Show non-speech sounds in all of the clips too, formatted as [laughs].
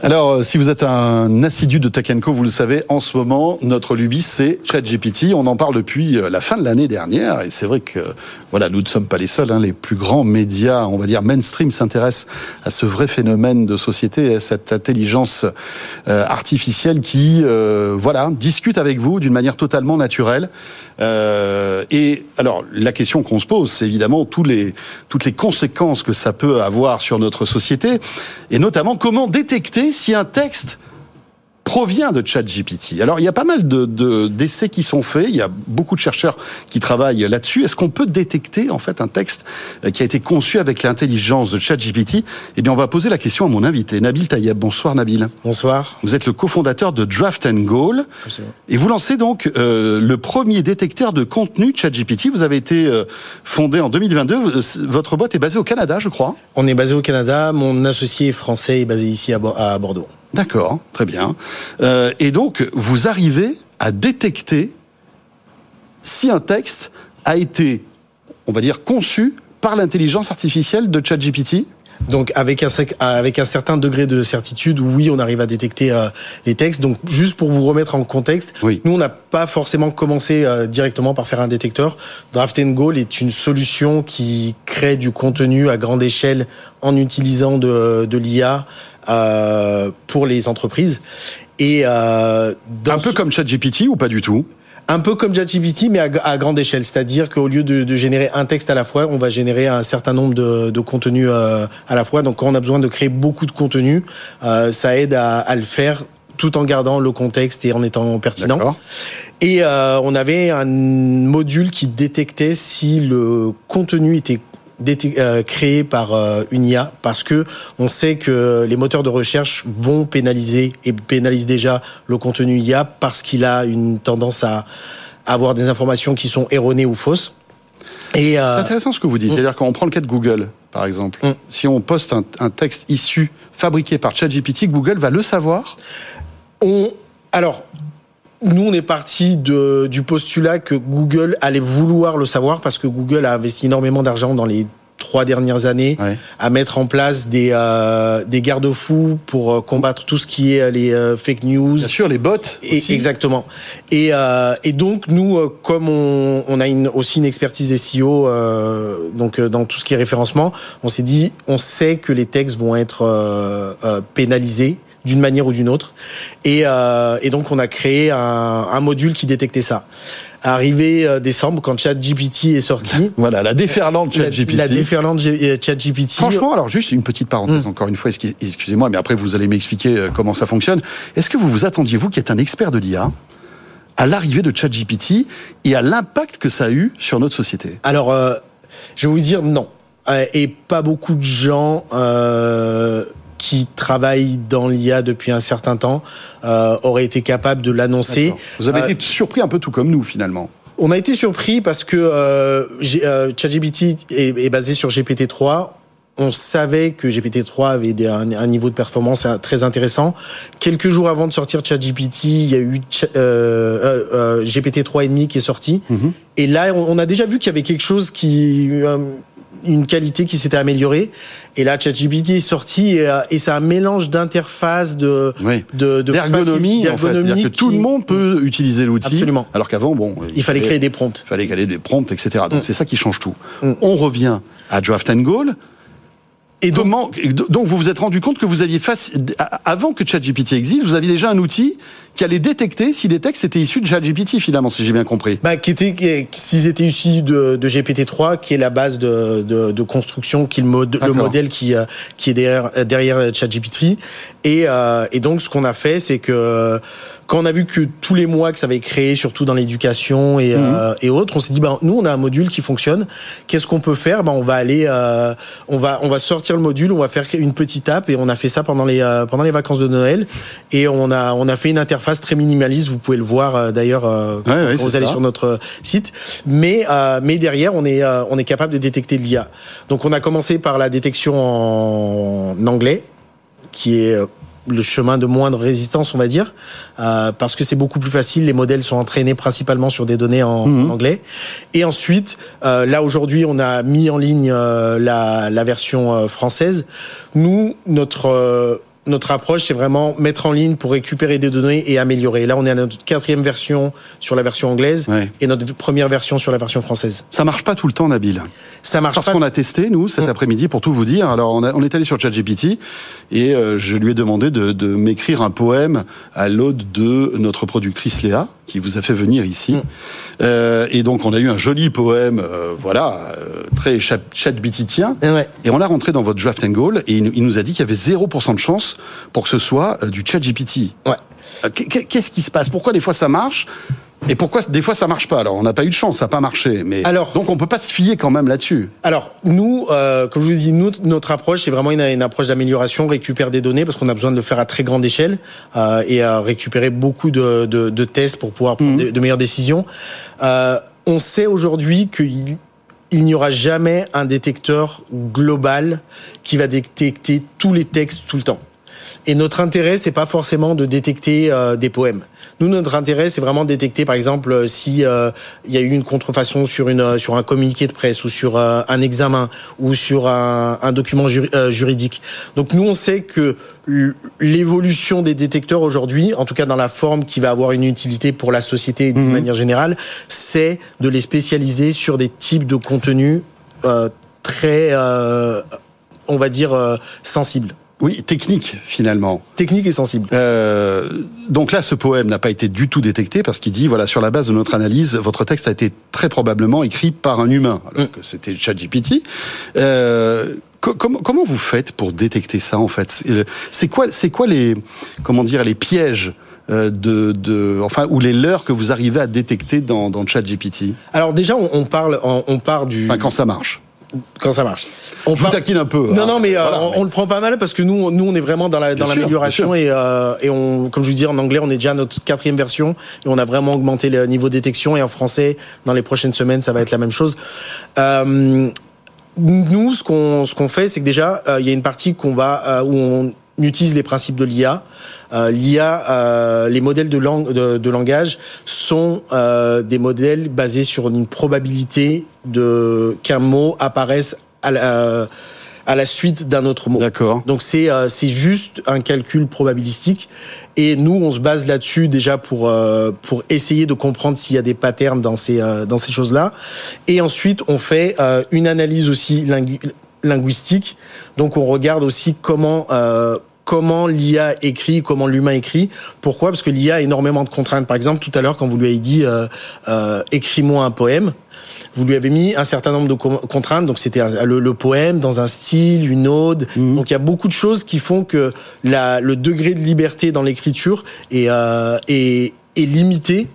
Alors, euh, si vous êtes un assidu de Tech Co, vous le savez, en ce moment, notre lubie, c'est ChatGPT. On en parle depuis euh, la fin de l'année dernière, et c'est vrai que, voilà, nous ne sommes pas les seuls. Hein, les plus grands médias, on va dire mainstream, s'intéressent à ce vrai phénomène de société, à cette intelligence euh, artificielle qui, voilà, discute avec vous d'une manière totalement naturelle. et alors, la question qu'on se pose, c'est évidemment tous les, toutes les conséquences que ça peut avoir sur notre société, et notamment comment détecter si un texte provient de ChatGPT. Alors, il y a pas mal de, d'essais qui sont faits. Il y a beaucoup de chercheurs qui travaillent là-dessus. Est-ce qu'on peut détecter, en fait, un texte euh, qui a été conçu avec l'intelligence de ChatGPT? Eh bien, on va poser la question à mon invité, Nabil Tayeb. Bonsoir, Nabil. Bonsoir. Vous êtes le cofondateur de Draft and Goal. Et vous lancez donc euh, le premier détecteur de contenu ChatGPT. Vous avez été euh, fondé en 2022. Votre boîte est basée au Canada, je crois. On est basé au Canada. Mon associé français est basé ici à Bordeaux. D'accord, très bien. Euh, et donc, vous arrivez à détecter si un texte a été, on va dire, conçu par l'intelligence artificielle de ChatGPT donc avec un, avec un certain degré de certitude, oui, on arrive à détecter euh, les textes. Donc juste pour vous remettre en contexte, nous on n'a pas forcément commencé euh, directement par faire un détecteur. Draft and Goal est une solution qui crée du contenu à grande échelle en utilisant de, de l'IA euh, pour les entreprises. Et euh, un peu comme ChatGPT ou pas du tout? Un peu comme ChatGPT, mais à, grande échelle. C'est-à-dire qu'au lieu de, de, générer un texte à la fois, on va générer un certain nombre de, de contenus euh, à la fois. Donc, quand on a besoin de créer beaucoup de contenu, euh, ça aide à, à, le faire tout en gardant le contexte et en étant pertinent. Et euh, on avait un module qui détectait si le contenu était euh, créé par euh, une IA parce que on sait que les moteurs de recherche vont pénaliser et pénalisent déjà le contenu IA parce qu'il a une tendance à avoir des informations qui sont erronées ou fausses. Et euh, c'est intéressant ce que vous dites. Mm. C'est-à-dire quand on prend le cas de Google, par exemple, mm. si on poste un, un, texte issu fabriqué par ChatGPT, Google va le savoir? On alors nous, on est parti du postulat que Google allait vouloir le savoir parce que Google a investi énormément d'argent dans les trois dernières années à mettre en place des euh, des garde-fous pour euh, combattre tout ce qui est euh, les fake news. Bien sûr, les bots. Et, exactement. Et et donc nous, comme on, on a une, aussi une expertise SEO, donc dans tout ce qui est référencement, on s'est dit, on sait que les textes vont être pénalisés d'une manière ou d'une autre. Et, euh, et, donc on a créé un, un, module qui détectait ça. Arrivé euh, décembre, quand ChatGPT est sorti. [laughs] voilà, la déferlante ChatGPT. La, la déferlante euh, ChatGPT. Franchement, alors juste une petite parenthèse, hmm. encore une fois, excusez-moi, mais après vous allez m'expliquer comment ça fonctionne. Est-ce que vous vous attendiez, vous qui êtes un expert de l'IA, à l'arrivée de ChatGPT et à l'impact que ça a eu sur notre société? Alors, euh, je vais vous dire non. Et pas beaucoup de gens euh, qui travaille dans l'IA depuis un certain temps euh, aurait été capable de l'annoncer. Vous avez été surpris un peu tout comme nous finalement. On a été surpris parce que euh, euh ChatGPT est, est, basé sur GPT-3 on savait que GPT-3 avait un, niveau de performance très intéressant. Quelques jours avant de sortir ChatGPT, il y a eu euh, euh, GPT 3.5 qui est sorti. Mm-hmm. Et là, on, a déjà vu qu'il y avait quelque chose qui une qualité qui s'était améliorée. Et là, ChatGPT est sorti et, euh, et c'est un mélange d'interface, de, de, d'ergonomie, en fait. que tout le monde peut utiliser l'outil. Absolument. Alors qu'avant, bon, il, fallait, créer des prompts. Il fallait créer des prompts, etc. Donc mm. c'est ça qui change tout. Mm. On revient à Draft and Goal. Et donc, donc vous vous êtes rendu compte que vous aviez face, avant que ChatGPT existe, vous aviez déjà un outil qui allait détecter si des textes étaient issus de ChatGPT finalement, si j'ai bien compris. Bah, qui était, s'ils étaient issus de, de, GPT-3, qui est la base de, de, de construction, qui est le, le modèle qui, euh, qui est derrière, derrière ChatGPT. Et, euh, et donc ce qu'on a fait, c'est que quand on a vu que tous les mois que ça avait créé, surtout dans l'éducation et, mhm. euh, et autres, on s'est dit ben nous on a un module qui fonctionne. Qu'est-ce qu'on peut faire? Ben on va aller, euh, on va on va sortir le module, on va faire une petite app et on a fait ça pendant les euh, pendant les vacances de Noël et on a on a fait une interface très minimaliste. Vous pouvez le voir d'ailleurs quand vous allez sur notre site. Mais mais derrière on est on est capable de détecter l'IA. Donc on a commencé par la détection en anglais qui est le chemin de moindre résistance, on va dire, euh, parce que c'est beaucoup plus facile. Les modèles sont entraînés principalement sur des données en, mhm. anglais. Et ensuite, euh, là aujourd'hui, on a mis en ligne euh, la, la, version française. Nous, notre notre approche, c'est vraiment mettre en ligne pour récupérer des données et améliorer. Là, on est à notre quatrième version sur la version anglaise et notre première version sur la version française. Ça marche pas tout le temps, Nabil. Ça marche Parce qu'on a testé, nous, cet mm. après-midi, pour tout vous dire. Alors, on, on est allé sur ChatGPT et euh, je lui ai demandé de, de m'écrire un poème à l'ode de notre productrice Léa, qui vous a fait venir ici. Mm. Euh, et donc, on a eu un joli poème, euh, voilà, euh, très. Ouais. Et on l'a rentré dans votre draft and goal et il, nous a dit qu'il y avait 0% de chance pour que ce soit du chat-GPT. Ouais. Qu'est-ce qui se passe? Pourquoi des fois ça marche et pourquoi des fois ça marche pas? Alors on n'a pas eu de chance, ça n'a pas marché. Mais alors, donc on peut pas se fier quand même là-dessus. Alors nous, euh, comme je vous dis, nous, notre approche c'est vraiment une, une approche d'amélioration, récupérer des données parce qu'on a besoin de le faire à très grande échelle euh, et à récupérer beaucoup de, de, de, tests pour pouvoir prendre mhm. de, meilleures décisions. Euh, on sait aujourd'hui qu'il il n'y aura jamais un détecteur global qui va détecter tous les textes tout le temps. Et notre intérêt, c'est pas forcément de détecter euh, des poèmes. Nous, notre intérêt, c'est vraiment de détecter, par exemple, euh, si euh, il y a eu une contrefaçon sur une sur un communiqué de presse ou sur un examen ou sur un, un document juridique. Donc nous, on sait que l'évolution des détecteurs aujourd'hui, en tout cas dans la forme qui va avoir une utilité pour la société de mhm. manière générale, c'est de les spécialiser sur des types de contenus très, on va dire, sensibles. Oui, technique finalement. Technique et sensible. Euh, donc là, ce poème n'a pas été du tout détecté parce qu'il dit voilà sur la base de notre analyse, votre texte a été très probablement écrit par un humain, alors mm. que c'était ChatGPT. Euh, comment, comment vous faites pour détecter ça en fait? C'est quoi, c'est quoi les comment dire les pièges euh, de, de, enfin, ou les leurs que vous arrivez à détecter dans, dans ChatGPT? Alors déjà, on, on parle, on, on part du. Enfin, quand ça marche quand ça marche. On Je vous taquine un peu. Non, hein. non, mais, euh, on, le prend pas mal parce que nous, nous, on est vraiment dans la dans l'amélioration et euh, et on, comme je vous dis, en anglais, on est déjà à notre quatrième version et on a vraiment augmenté le niveau de détection et en français, dans les prochaines semaines, ça va être la même chose. Euh, nous, ce qu'on ce qu'on fait, c'est que déjà, euh, il y a une partie qu'on va où on utilise les principes de l'IA. Euh, L'IA, euh, les modèles de, langue, de, langage sont euh, des modèles basés sur une probabilité de qu'un mot apparaisse à la, à la suite d'un autre mot. D'accord. Donc c'est c'est juste un calcul probabilistique et nous on se base là-dessus déjà pour pour essayer de comprendre s'il y a des patterns dans ces dans ces choses-là et ensuite on fait une analyse aussi linguistique. Donc on regarde aussi comment euh, comment l'IA écrit, comment l'humain écrit. Pourquoi? Parce que l'IA a énormément de contraintes. Par exemple, tout à l'heure, quand vous lui avez dit euh, euh, écris-moi un poème, vous lui avez mis un certain nombre de contraintes. Donc c'était le, poème dans un style, une ode. Mhm. Donc il y a beaucoup de choses qui font que la, le degré de liberté dans l'écriture est, euh, est, est limité.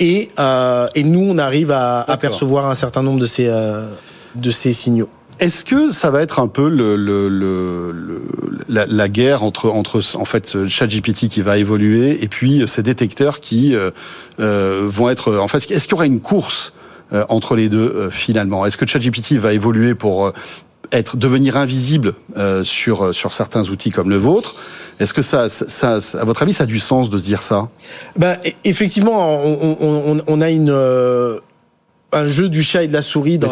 Et, euh, et nous, on arrive à apercevoir un certain nombre de ces, euh, de ces signaux. Est-ce que ça va être un peu le, le, le, la, la, guerre entre, entre en fait ChatGPT qui va évoluer et puis ces détecteurs qui euh, euh vont être en fait est-ce qu'il y aura une course euh, entre les deux euh, finalement? Est-ce que ChatGPT va évoluer pour être devenir invisible sur sur certains outils comme le vôtre? Est-ce que ça, ça, à votre avis, ça a du sens de se dire ça? Ben effectivement, on, on, on a une un jeu du chat et de la souris dans,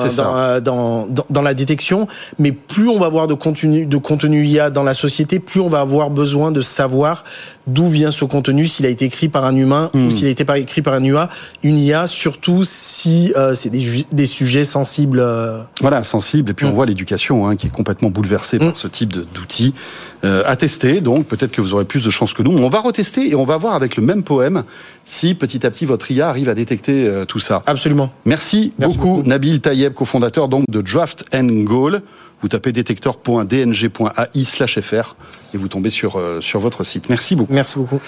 dans, dans, dans, la détection, mais plus on va avoir de contenu, de contenu IA dans la société, plus on va avoir besoin de savoir d'où vient ce contenu, s'il a été écrit par un humain ou hmm. s'il a été écrit par un IA, une IA, surtout si euh, c'est des, des, sujets sensibles. Euh. Voilà, sensibles. Et puis on hmm. voit l'éducation hein, qui est complètement bouleversée par hmm. ce type d'outils. Euh, à tester, donc peut-être que vous aurez plus de chances que nous. On va retester et on va voir avec le même poème si petit à petit votre IA arrive à détecter tout ça. Absolument. Merci, beaucoup, Nabil Tayeb, cofondateur donc de Draft and Goal. Vous tapez détecteur.dng.ai/fr et vous tombez sur, sur votre site. Merci beaucoup. Merci beaucoup.